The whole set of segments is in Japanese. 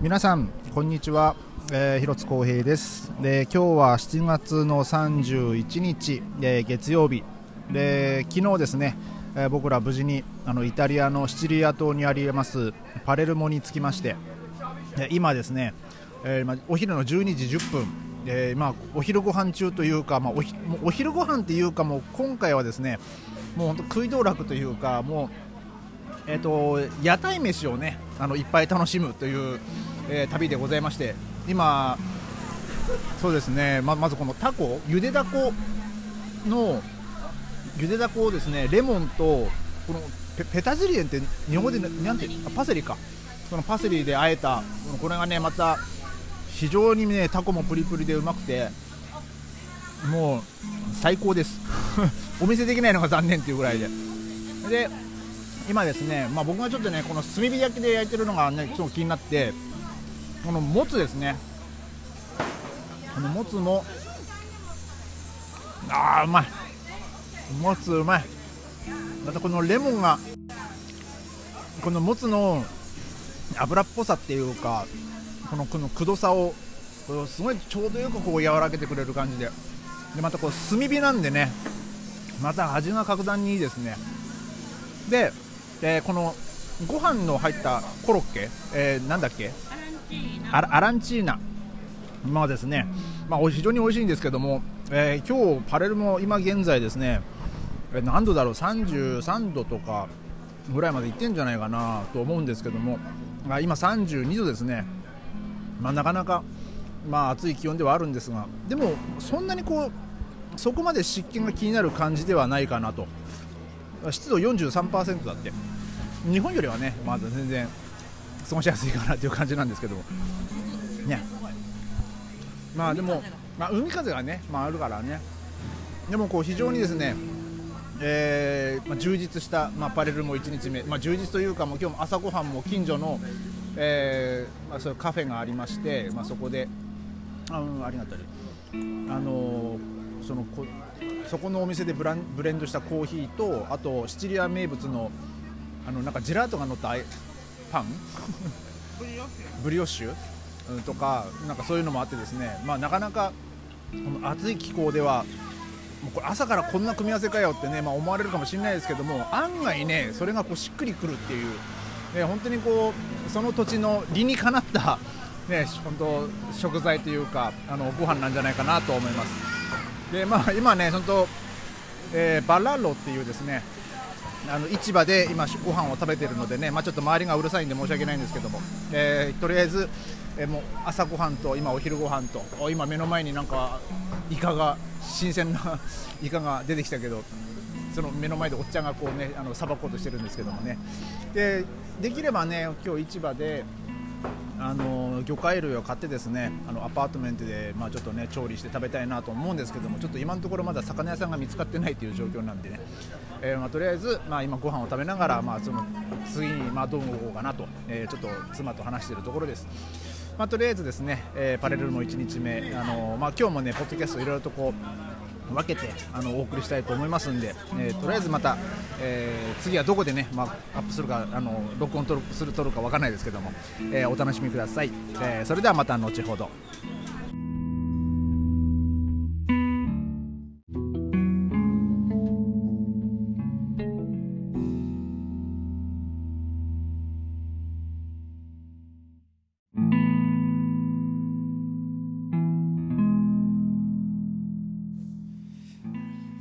皆さんこんにちは、えー、広津光平です。で今日は7月の31日、えー、月曜日。で昨日ですね、えー、僕ら無事にあのイタリアのシチリア島にありますパレルモに着きまして今ですね、えー、お昼の12時10分えー、まあ、お昼ご飯中というか、まあ、おひお昼ご飯っていうかもう今回はですねもう本当食い道楽というかもう、えーと、屋台飯をねあのいっぱい楽しむという、えー、旅でございまして今、そうですねままずこのタコゆでだこのゆでだこをですねレモンとこのペペタジリエンって日本語でなん。てパセリか。そのパセリで和えたこれがねまた非常にねタコもプリプリでうまくてもう最高です。お見せできないのが残念っていうぐらいで。で今ですね、まあ、僕がちょっとねこの炭火焼きで焼いてるのがねちょっと気になってこのもつですね。このもつもあーうまい。もつうまい。またこのレモンがこのもつの油っぽさっていうかこのこのくどさをすごいちょうどよくこう和らげてくれる感じで。でまたこう炭火なんでねまた味が格段にいいですね。で、えー、このご飯の入ったコロッケ、えー、なんだっけ？アランチーナ。まあですね、まあ、非常に美味しいんですけども、えー、今日パレルも今現在ですね何度だろう？33度とかぐらいまでいってんじゃないかなと思うんですけども今32度ですね。まあ、なかなか、まあ、暑い気温ではあるんですがでもそんなにこうそこまで湿気が気になる感じではないかなと。湿度43%だって。日本よりはねまだ全然過ごしやすいかなという感じなんですけど。ね。まあでも、まあ、海風がね、まあ、あるからね。でもこう非常にですねえーまあ、充実した、まあ、パレルも1日目、まあ、充実というかもう今日も朝ごはんも近所の、えーまあ、そういうカフェがありまして、まあ、そこであ,、うん、ありがたい。あのそのこそこのお店でブランブレンドしたコーヒーとあとシチリア名物のあのなんかジェラートが乗ったパン？ブリオッシュ、とかなんかそういうのもあってですね、まあ、なかなかこの暑い気候ではもうこれ朝からこんな組み合わせかよってね、まあ、思われるかもしれないですけども案外ねそれがこうしっくりくるっていう、ね、本当にこうその土地の理にかなった、ね、本当食材というかあのご飯なんじゃないかなと思います。で、まあ、今ね本当、えー、バラロっていうですねあの市場で今ご飯を食べているのでね、まあ、ちょっと周りがうるさいんで申し訳ないんですけども、えー、とりあえず、えー、もう朝ごはんと今お昼ご飯と今目の前になんかイカが新鮮な イカが出てきたけどその目の前でおっちゃんがこうねあのさばこうとしてるんですけどもね。でできればね今日市場であの魚介類を買ってですねあのアパートメントで、まあ、ちょっとね調理して食べたいなと思うんですけどもちょっと今のところまだ魚屋さんが見つかってないという状況なんでね、えー、まあ、とりあえず、まあ、今ご飯を食べながら、まあ、その次にまあどう動こうかなと、えー、ちょっと妻と話しているところです。まあ、とりあえずですね、えー、パレルも1日目、あのまあ、今日もねポッドキャストいろいろとこう分けてあのお送りしたいと思いますんで、えー、とりあえずまた、えー、次はどこでね、まあ、アップするかあの録音する撮るか分からないですけども、えー、お楽しみください、え、それではまた後ほど。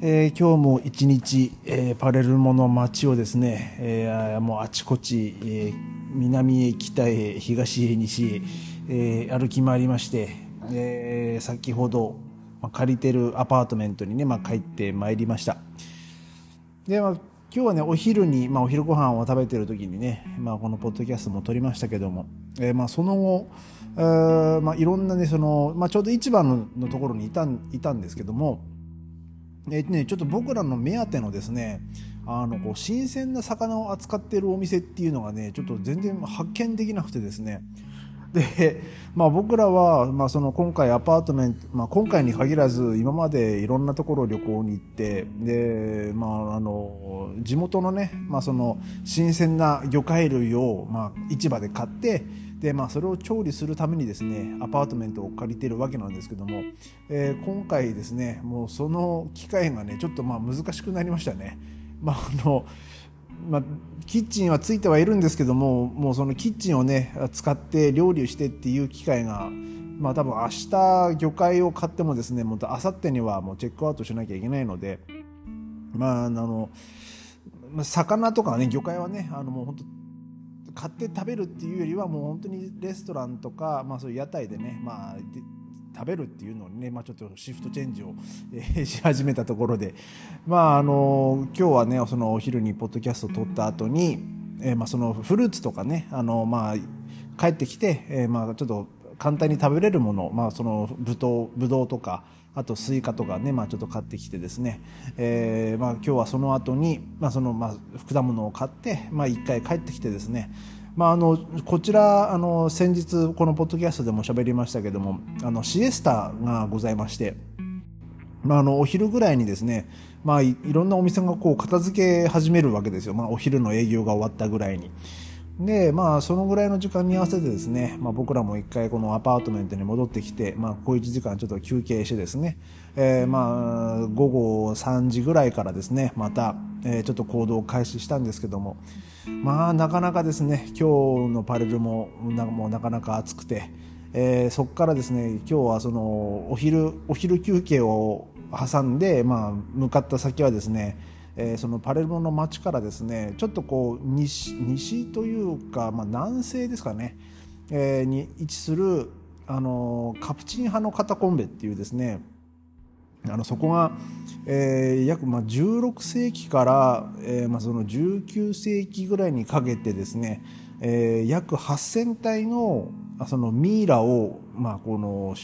えー、今日も一日、えー、パレルモの街をですね、えー、もうあちこち、えー、南へ北へ東へ西へ、えー、歩き回りまして、えー、先ほど、まあ、借りてるアパートメントにね、まあ、帰ってまいりました。で、まあ、今日はねお昼に、まあ、お昼ご飯を食べてる時にね、まあ、このポッドキャストも撮りましたけども、えーまあ、その後あまあ、いろんなねその、まあ、ちょうど市場ののところにいたいたんですけどもね、ちょっと僕らの目当てのですねあのこう新鮮な魚を扱ってるお店っていうのがねちょっと全然発見できなくてですね。で、まあ、僕らは、まあ、その今回アパートメント、まあ、今回に限らず今までいろんなところ旅行に行ってで、まあ、あの地元のね、まあ、その新鮮な魚介類を、まあ、市場で買ってでまあそれを調理するためにですねアパートメントを借りてるわけなんですけども、えー、今回ですねもうその機会がねちょっとまあ難しくなりましたね。まああのまあ、キッチンはついてはいるんですけどももうそのキッチンをね使って料理をしてっていう機会がまあ多分明日魚介を買ってもですねもう明後日にはもうチェックアウトしなきゃいけないのでまああの魚とかね魚介はねあのもう本当買って食べるっていうよりはもう本当にレストランとか、まあ、そういう屋台でね、まあ、食べるっていうのにね、まあ、ちょっとシフトチェンジを、えー、し始めたところで、まあ、あの今日はねそのお昼にポッドキャストを撮った後に、えー、まあそのフルーツとかねあの、まあ、帰ってきて、えー、まあちょっと簡単に食べれるもの、まあ、そのぶどうぶどうとかあとスイカとかね、まあ、ちょっと買ってきてですね、えーまあ、今日はその後に、まあそのまあ、果物を買って、まあ、1回帰ってきてですね。まあ、あのこちらあの先日このポッドキャストでも喋りましたけどもあのシエスタがございまして、まあ、あのお昼ぐらいにですね、まあ、いろんなお店がこう片付け始めるわけですよ、まあ、お昼の営業が終わったぐらいに。でまあそのぐらいの時間に合わせてですね、まあ、僕らも一回このアパートメントに戻ってきて、まあ、小1時間ちょっと休憩してですね、えー、まあ午後3時ぐらいからですねまた、えー、ちょっと行動を開始したんですけどもまあなかなかですね今日のパレルもなもうなかなか暑くて、えー、そこからですね今日はそのお昼お昼休憩を挟んで、まあ、向かった先はですねえー、そのパレルモの町からですねちょっとこう西西というか、まあ、南西ですかね、えー、に位置するあのカプチン派のカタコンベっていうですねあのそこが、えー、約まあ16世紀から、えーまあ、その19世紀ぐらいにかけてですね、えー、約8000体のそのミイラを、まあ、この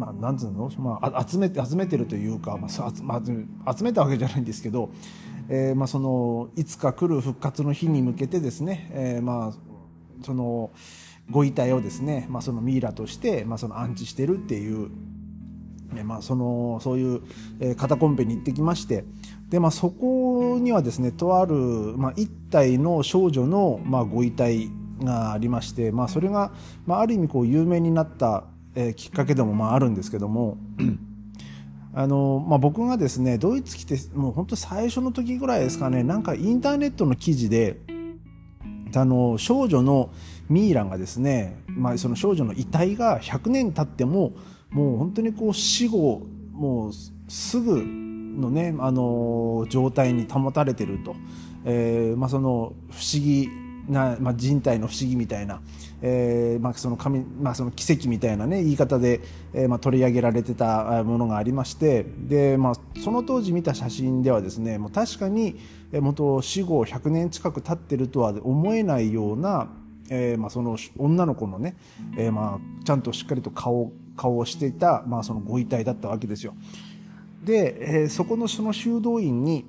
まあ、なんつうの、まあ、集めて集めてるというか、まあまあ、集めたわけじゃないんですけど、えーまあ、そのいつか来る復活の日に向けてですね、えー、まあそのご遺体をですね、まあ、そのミイラとして、まあ、その安置してるっていう、えー、まあ、そのそういう、えー、カタコンペに行ってきましてで、まあ、そこにはですねとある、まあ、一体の少女の、まあ、ご遺体がありまして、まあ、それが、まあ、ある意味こう有名になったえ、きっかけでもまああるんですけども あの、まあ、僕がですねドイツ来てもう本当最初の時ぐらいですかねなんかインターネットの記事であの少女のミイラがですね、まあ、その少女の遺体が100年経ってももう本当にこう死後もうすぐのねあの状態に保たれてると、えーまあ、その不思議な、まあ、人体の不思議みたいな、えーまあ、その神、まあ、その奇跡みたいな、ね、言い方で、えーまあ、取り上げられてたものがありましてで、まあ、その当時見た写真ではですねもう確かに元死後100年近く経ってるとは思えないような、えーまあ、その女の子のね、えーまあ、ちゃんとしっかりと顔顔をしていた、まあ、そのご遺体だったわけですよ。で、えー、そこのその修道院に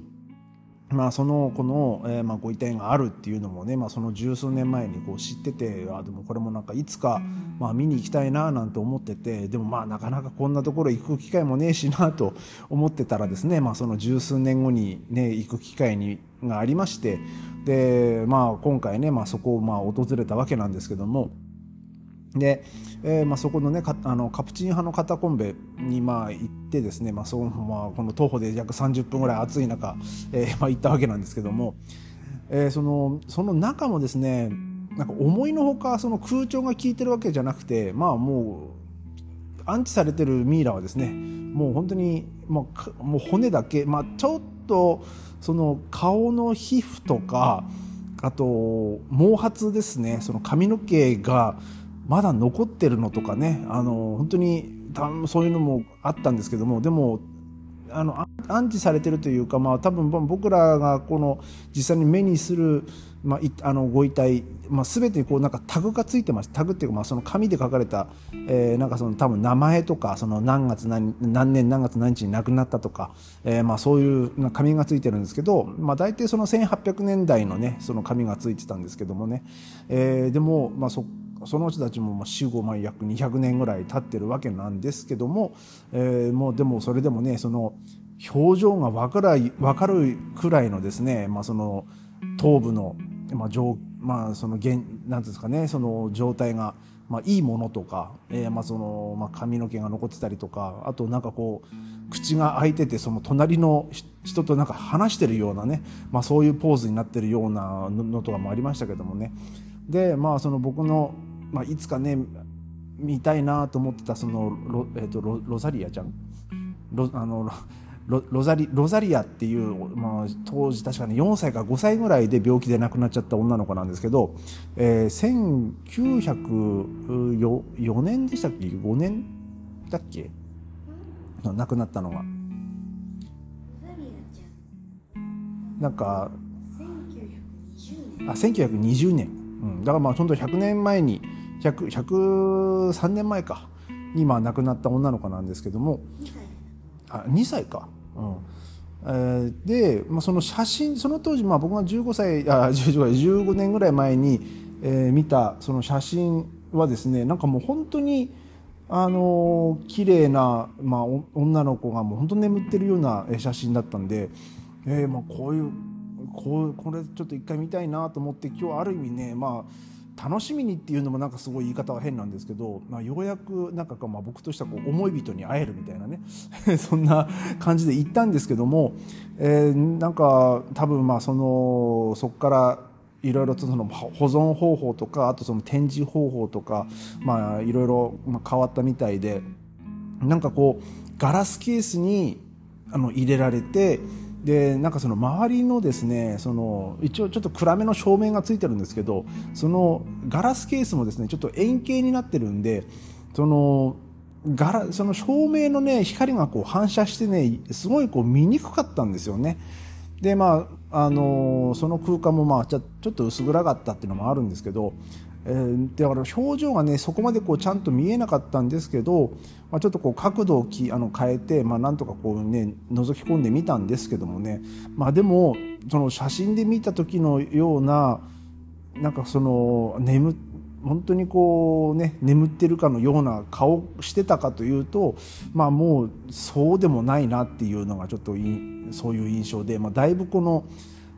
まあ、その子の、えー、まあご遺体があるっていうのもね、まあ、その十数年前にこう知っててあでもこれもなんかいつか、まあ、見に行きたいななんて思っててでもまあなかなかこんなところ行く機会もねえしなと思ってたらですね、まあ、その十数年後に、ね、行く機会にがありましてで、まあ、今回ね、まあ、そこをまあ訪れたわけなんですけども。で、えーまあ、そこのねあのカプチン派のカタコンベにまあ行ってですね、まあそまあ、この徒歩で約30分ぐらい暑い中、えーまあ、行ったわけなんですけども、えー、そのその中もですねなんか思いのほかその空調が効いてるわけじゃなくてまあもう安置されてるミイラはですねもう本当に、まあ、もう骨だけ、まあ、ちょっとその顔の皮膚とかあと毛髪ですねその髪の毛がまだ残ってるのとかねあの本当にそういうのもあったんですけどもでもあの安置されてるというか、まあ、多分僕らがこの実際に目にする、まあ、あのご遺体、まあ、全てにこうなんかタグがついてますタグっていうか、まあ、その紙で書かれた、えー、なんかその多分名前とかその何月何何年何月何日に亡くなったとか、えー、まあそういう紙がついてるんですけど、まあ、大体その1800年代のねその紙がついてたんですけどもね、えー、でも、まあ、そその人たちも死後まあ約200年ぐらい経ってるわけなんですけども、えー、もうでもそれでもねその表情が分から分かるくらいのですね、まあ、その頭部の、まあ上まあ、その現なんですかねその状態が、まあ、いいものとか、えーまあそのまあ、髪の毛が残ってたりとかあとなんかこう口が開いててその隣の人となんか話してるようなね、まあ、そういうポーズになってるようなのとかもありましたけどもね。でまあその僕の、まあ、いつかね見たいなと思ってたそのロ,、えー、とロロザリアちゃん？ロあのロロザリロザリアっていう、まあ、当時確かに4歳か5歳ぐらいで病気で亡くなっちゃった女の子なんですけど、えー、1904年でしたっけ？5年だっけ？亡くなったのが。なんかあ1920年、うん、だからまあ本当100年前に100 103年前か。にまあ亡くなった女の子なんですけども。あ2歳か。うん。えー、で、まあ、その写真その当時、まあ、僕が15歳あ15年ぐらい前に、えー、見たその写真はですねなんかもう本当にあの綺麗なまあ女の子がもう本当眠ってるような写真だったんで、えー、まあこういうこうこれちょっと一回見たいなと思って今日ある意味ねまあ楽しみにっていうのもなんかすごい言い方は変なんですけど、まあ、ようやくなんかまあ僕としてはこう思い人に会えるみたいなね。そんな感じで行ったんですけども、えー、なんか多分まあそのそこからいろいろとその保存方法とかあとその展示方法とかまあいろいろ変わったみたいでなんかこうガラスケースにあの入れられてでなんかその周りのですねその一応ちょっと暗めの照明がついてるんですけどそのガラスケースもですねちょっと円形になってるんでそのガラその照明のね光がこう反射してねすごいこう見にくかったんですよね。でまああのその空間もまあちょっと薄暗かったっていうのもあるんですけどえー、だから表情がねそこまでこうちゃんと見えなかったんですけど、まあ、ちょっとこう角度をきあの変えて、まあ、なんとかこうね覗き込んでみたんですけどもね、まあ、でもその写真で見た時のようななんかその眠本当にこうね眠ってるかのような顔してたかというとまあもうそうでもないなっていうのがちょっとそういう印象で、まあ、だいぶこの。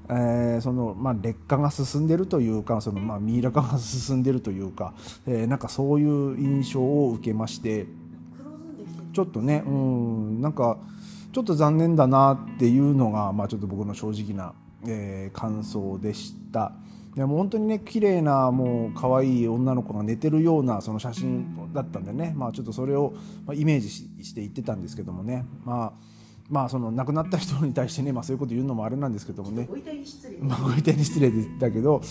えー、そのまあ、劣化が進んでるというかその、まあ、ミイラ化が進んでるというか、えー、なんかそういう印象を受けましてちょっとねうんなんかちょっと残念だなっていうのが、まあ、ちょっと僕の正直な、えー、感想でした。でも本当にね綺麗なもう可愛い女の子が寝てるようなその写真だったんでね、まあ、ちょっとそれをイメージして言ってたんですけどもねまあまあその亡くなった人に対してね、まあ、そういうこと言うのもあれなんですけどもね。ご遺体に失礼、まあ、ご遺体に失礼だけど、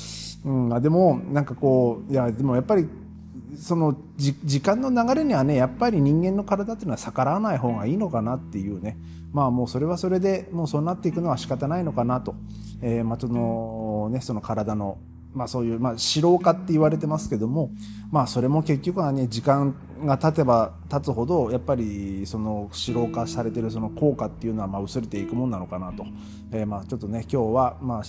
うん、あでもなんかこういやでもやっぱりそのじ時間の流れにはねやっぱり人間の体っていうのは逆らわない方がいいのかなっていうね。まあもうそれはそれでもうそうなっていくのは仕方ないのかなと、えー、まあそのねその体のまあそういう、まあ、指導化って言われてますけども、まあそれも結局はね、時間が経てば経つほど、やっぱりその指導化されてるその効果っていうのはまあ薄れていくもんなのかなと。えー、まあちょっとね、今日はまあ、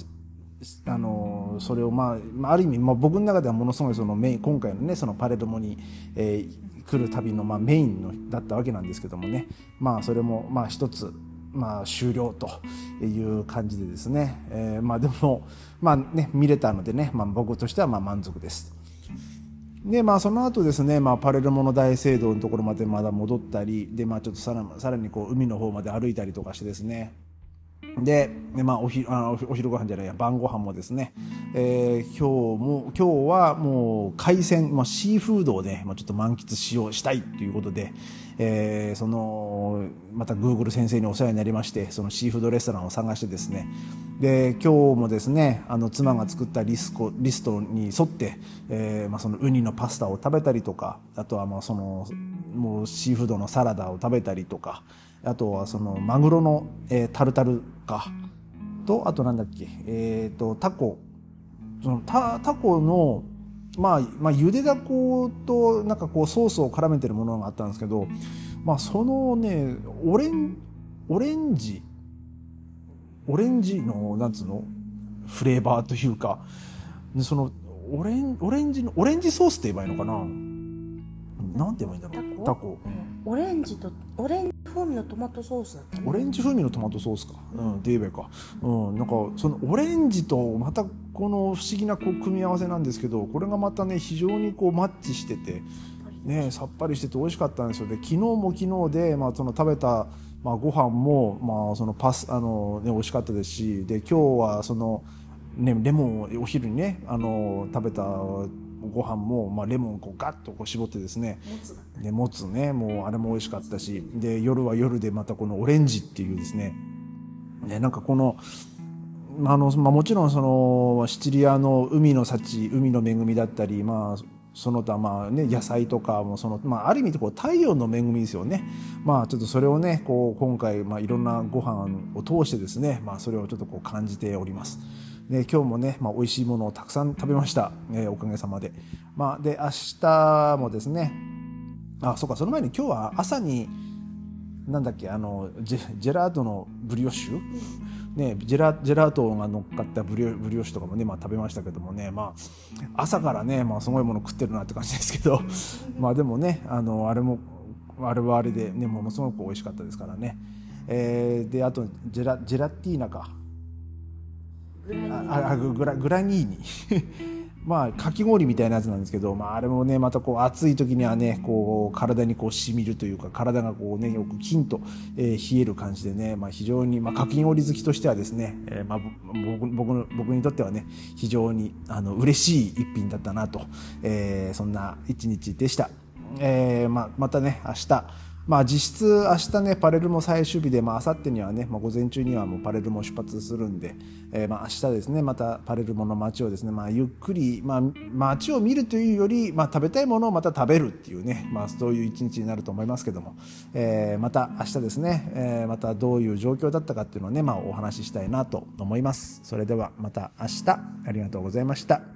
あのそれをまあ、ある意味、まあ、僕の中ではものすごいそのメイン今回のねそのパレルモに、えー、来る旅のまあメインのだったわけなんですけどもねまあそれもまあ一つまあ、終了という感じでですね、えー、まあでも、まあね、見れたのでね、まあ、僕としてはまあ満足です。でまあその後ですね、まあ、パレルモの大聖堂のところまでまだ戻ったりで、まあ、ちょっとさらさらにこう海の方まで歩いたりとかしてですねで、まあ、おひあお昼ご飯じゃないや晩ご飯もですね、えー、今日も今日はもう海鮮、まあ、シーフードをね、まあ、ちょっと満喫しようしたいということで、えー、そのまたグーグル先生にお世話になりましてそのシーフードレストランを探してですねで今日もですねあの妻が作ったリスコリストに沿って、えーまあ、そのウニのパスタを食べたりとかあとはまあそのもうシーフードのサラダを食べたりとかあとはそのマグロの、えー、タルタルか。とあとなんだっけ。えっ、ー、とタコ。そのタタコのまあ、まあ、ゆでだことなんかこうソースを絡めてるものがあったんですけど、まあ、そのねオレンオレンジオレンジのなんつうの？フレーバーというか。そのオレンオレンジのオレンジソースって言えばいいのかな？なんて言えばいいんだろう。タコ、うん、オレンジとオレンジ風味のトマトソースだったねオレンジ風味のトマトソースか、うん、って言えばいいか、うん、なんかそのオレンジとまたこの不思議なこう組み合わせなんですけどこれがまたね非常にこうマッチしてて、ね、さっぱりしてて美味しかったんですよ。で昨日も昨日で、まあ、その食べた、まあ、ご飯も、まあ、そのパスあの、ね、美味しかったですしで今日はその、ね、レモンをお昼にねあの食べたご飯も、まあ、レモンをこうガッとこう絞ってですね。もつね。もうあれも美味しかったし。で夜は夜でまたこのオレンジっていうですね。ねなんかこのあの、まあ、もちろんそのシチリアの海の幸海の恵みだったりまあその他まあね野菜とかもその、まあ、ある意味でこう太陽の恵みですよね。まあちょっとそれをねこう今回まあいろんなご飯を通してですねまあそれをちょっとこう感じております。で今日もね、まあ、美味しいものをたくさん食べました、えーおかげさまで。まあ、で明日もですね。あそうかその前に今日は朝になんだっけあのジェジェラートのブリオッシュ、ね、ジェラジェラートが乗っかったブリオブリオッシュとかもね、まあ、食べましたけどもね、まあ、朝からね、まあ、すごいもの食ってるなって感じですけど。まあでもねあのあれもあれはあれで、ね、ものすごく美味しかったですからね、えーであとジェラジェラティーナか。グラグラニーニ まあかき氷みたいなやつなんですけど、まあ、あれもねまたこう暑い時にはねこう体にこうしみるというか体がこうねよくキンと、えー冷える感じでね、まあ、非常に、まあ、かき氷好きとしてはですね、えーまあ、僕僕僕にとってはね非常にあの嬉しい一品だったなと、えーそんな一日でした。えーまあ、またね明日まあ実質明日ねパレルモ最終日でまあ明後日にはね、まあ、午前中にはもうパレルモ出発するんで、えーまあ明日ですねまたパレルモの街をですねまあゆっくりまあ街を見るというよりまあ食べたいものをまた食べるっていうねまあそういう一日になると思いますけども、えーまた明日ですね、えーまたどういう状況だったかっていうのをねまあお話ししたいなと思います。それではまた明日。ありがとうございました。